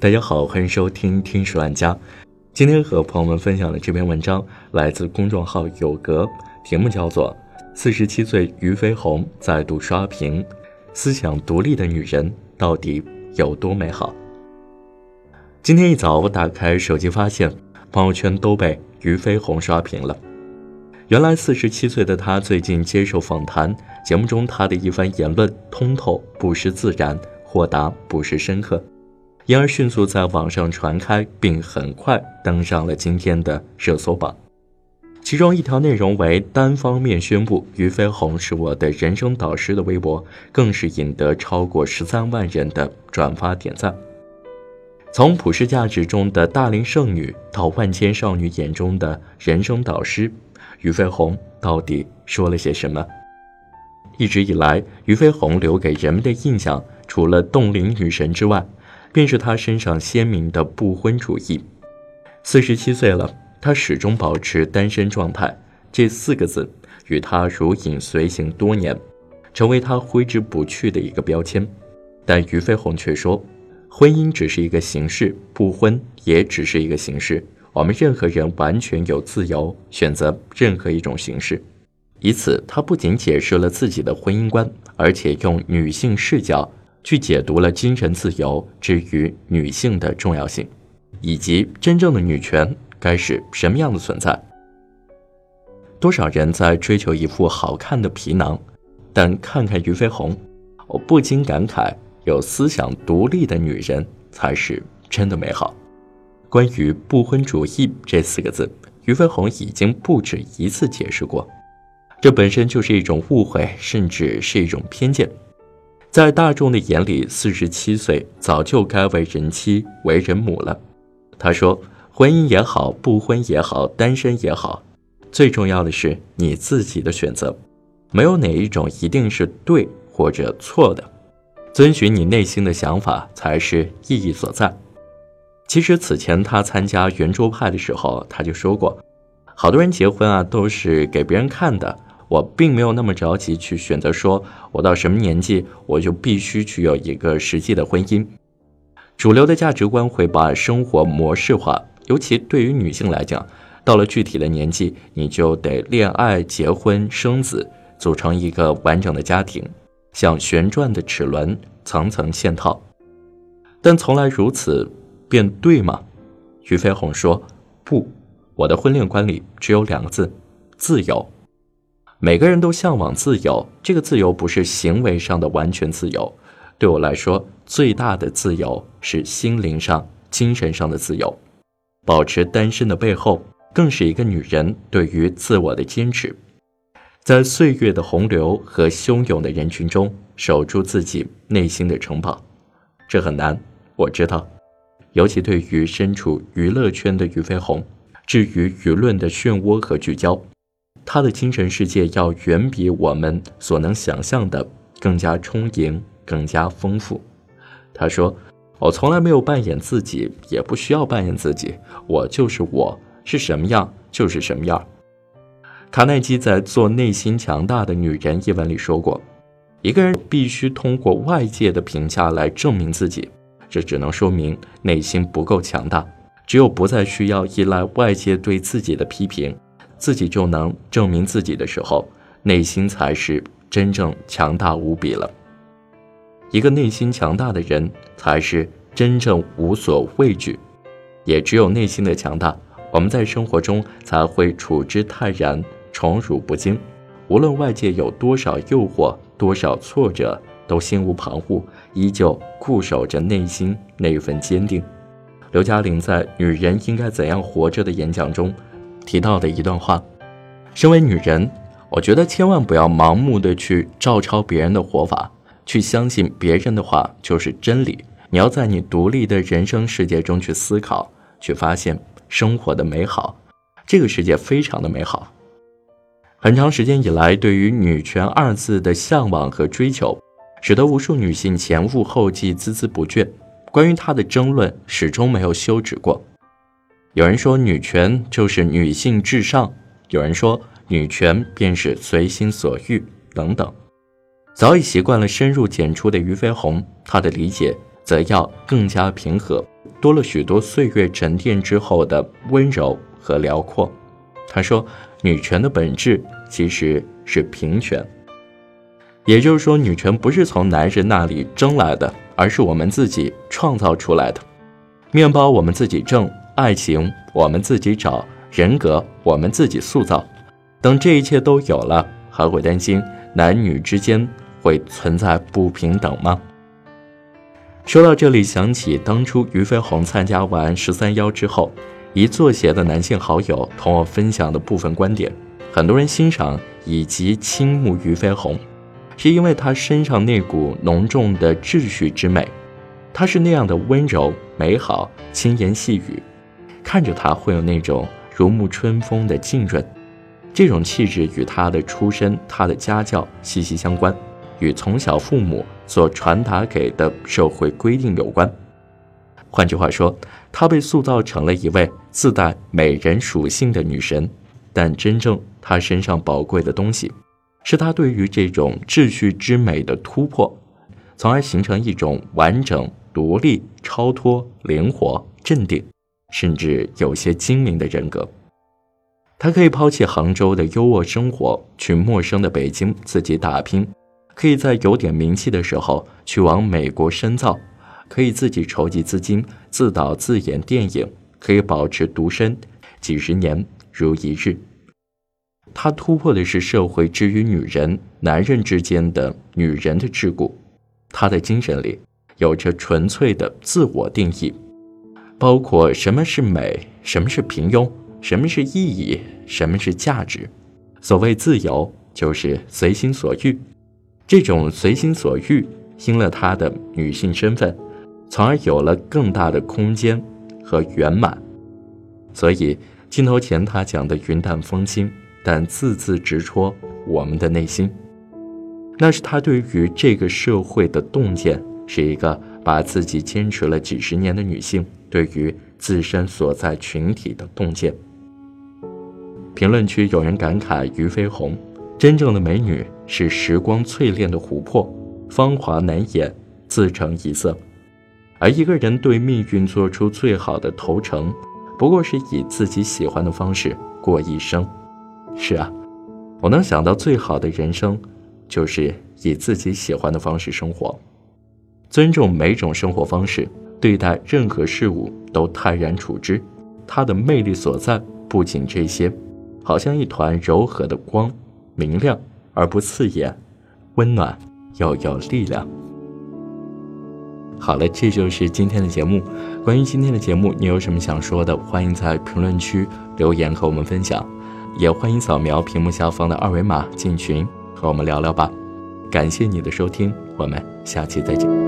大家好，欢迎收听《听书万家》。今天和朋友们分享的这篇文章来自公众号有格，题目叫做《四十七岁俞飞鸿再度刷屏》，思想独立的女人到底有多美好？今天一早我打开手机，发现朋友圈都被俞飞鸿刷屏了。原来四十七岁的他最近接受访谈，节目中他的一番言论通透不失自然，豁达不失深刻，因而迅速在网上传开，并很快登上了今天的热搜榜。其中一条内容为单方面宣布俞飞鸿是我的人生导师的微博，更是引得超过十三万人的转发点赞。从普世价值中的大龄剩女，到万千少女眼中的人生导师。俞飞鸿到底说了些什么？一直以来，俞飞鸿留给人们的印象，除了冻龄女神之外，便是她身上鲜明的不婚主义。四十七岁了，她始终保持单身状态，这四个字与她如影随形多年，成为她挥之不去的一个标签。但俞飞鸿却说，婚姻只是一个形式，不婚也只是一个形式。我们任何人完全有自由选择任何一种形式，以此，他不仅解释了自己的婚姻观，而且用女性视角去解读了精神自由之于女性的重要性，以及真正的女权该是什么样的存在。多少人在追求一副好看的皮囊，但看看俞飞鸿，我不禁感慨：有思想独立的女人才是真的美好。关于不婚主义这四个字，俞飞鸿已经不止一次解释过，这本身就是一种误会，甚至是一种偏见。在大众的眼里，四十七岁早就该为人妻、为人母了。他说：“婚姻也好，不婚也好，单身也好，最重要的是你自己的选择，没有哪一种一定是对或者错的，遵循你内心的想法才是意义所在。”其实此前他参加圆桌派的时候，他就说过，好多人结婚啊都是给别人看的，我并没有那么着急去选择，说我到什么年纪我就必须去有一个实际的婚姻。主流的价值观会把生活模式化，尤其对于女性来讲，到了具体的年纪，你就得恋爱、结婚、生子，组成一个完整的家庭，像旋转的齿轮，层层嵌套，但从来如此。便对吗？俞飞鸿说：“不，我的婚恋观里只有两个字：自由。每个人都向往自由，这个自由不是行为上的完全自由。对我来说，最大的自由是心灵上、精神上的自由。保持单身的背后，更是一个女人对于自我的坚持，在岁月的洪流和汹涌的人群中，守住自己内心的城堡。这很难，我知道。”尤其对于身处娱乐圈的俞飞鸿，至于舆论的漩涡和聚焦，他的精神世界要远比我们所能想象的更加充盈、更加丰富。他说：“我从来没有扮演自己，也不需要扮演自己，我就是我，是什么样就是什么样。”卡耐基在《做内心强大的女人》一文里说过：“一个人必须通过外界的评价来证明自己。”这只能说明内心不够强大。只有不再需要依赖外界对自己的批评，自己就能证明自己的时候，内心才是真正强大无比了。一个内心强大的人，才是真正无所畏惧。也只有内心的强大，我们在生活中才会处之泰然，宠辱不惊。无论外界有多少诱惑，多少挫折。都心无旁骛，依旧固守着内心那份坚定。刘嘉玲在《女人应该怎样活着》的演讲中提到的一段话：，身为女人，我觉得千万不要盲目的去照抄别人的活法，去相信别人的话就是真理。你要在你独立的人生世界中去思考，去发现生活的美好。这个世界非常的美好。很长时间以来，对于“女权”二字的向往和追求。使得无数女性前赴后继、孜孜不倦。关于她的争论始终没有休止过。有人说女权就是女性至上，有人说女权便是随心所欲，等等。早已习惯了深入浅出的俞飞鸿，他的理解则要更加平和，多了许多岁月沉淀之后的温柔和辽阔。他说：“女权的本质其实是平权，也就是说，女权不是从男人那里争来的，而是我们自己创造出来的。面包我们自己挣，爱情我们自己找，人格我们自己塑造。等这一切都有了，还会担心男女之间？”会存在不平等吗？说到这里，想起当初俞飞鸿参加完十三邀之后，一作协的男性好友同我分享的部分观点，很多人欣赏以及倾慕俞飞鸿，是因为他身上那股浓重的秩序之美，他是那样的温柔美好、轻言细语，看着他会有那种如沐春风的浸润，这种气质与他的出身、他的家教息息相关。与从小父母所传达给的社会规定有关。换句话说，她被塑造成了一位自带美人属性的女神。但真正她身上宝贵的东西，是他对于这种秩序之美的突破，从而形成一种完整、独立、超脱、灵活、镇定，甚至有些精明的人格。他可以抛弃杭州的优渥生活，去陌生的北京自己打拼。可以在有点名气的时候去往美国深造，可以自己筹集资金自导自演电影，可以保持独身几十年如一日。他突破的是社会之于女人、男人之间的女人的桎梏。他的精神里有着纯粹的自我定义，包括什么是美，什么是平庸，什么是意义，什么是价值。所谓自由，就是随心所欲。这种随心所欲，因了她的女性身份，从而有了更大的空间和圆满。所以镜头前她讲的云淡风轻，但字字直戳我们的内心。那是她对于这个社会的洞见，是一个把自己坚持了几十年的女性对于自身所在群体的洞见。评论区有人感慨俞飞鸿。真正的美女是时光淬炼的琥珀，芳华难掩，自成一色。而一个人对命运做出最好的投诚，不过是以自己喜欢的方式过一生。是啊，我能想到最好的人生，就是以自己喜欢的方式生活，尊重每种生活方式，对待任何事物都泰然处之。它的魅力所在不仅这些，好像一团柔和的光。明亮而不刺眼，温暖又有力量。好了，这就是今天的节目。关于今天的节目，你有什么想说的？欢迎在评论区留言和我们分享，也欢迎扫描屏幕下方的二维码进群和我们聊聊吧。感谢你的收听，我们下期再见。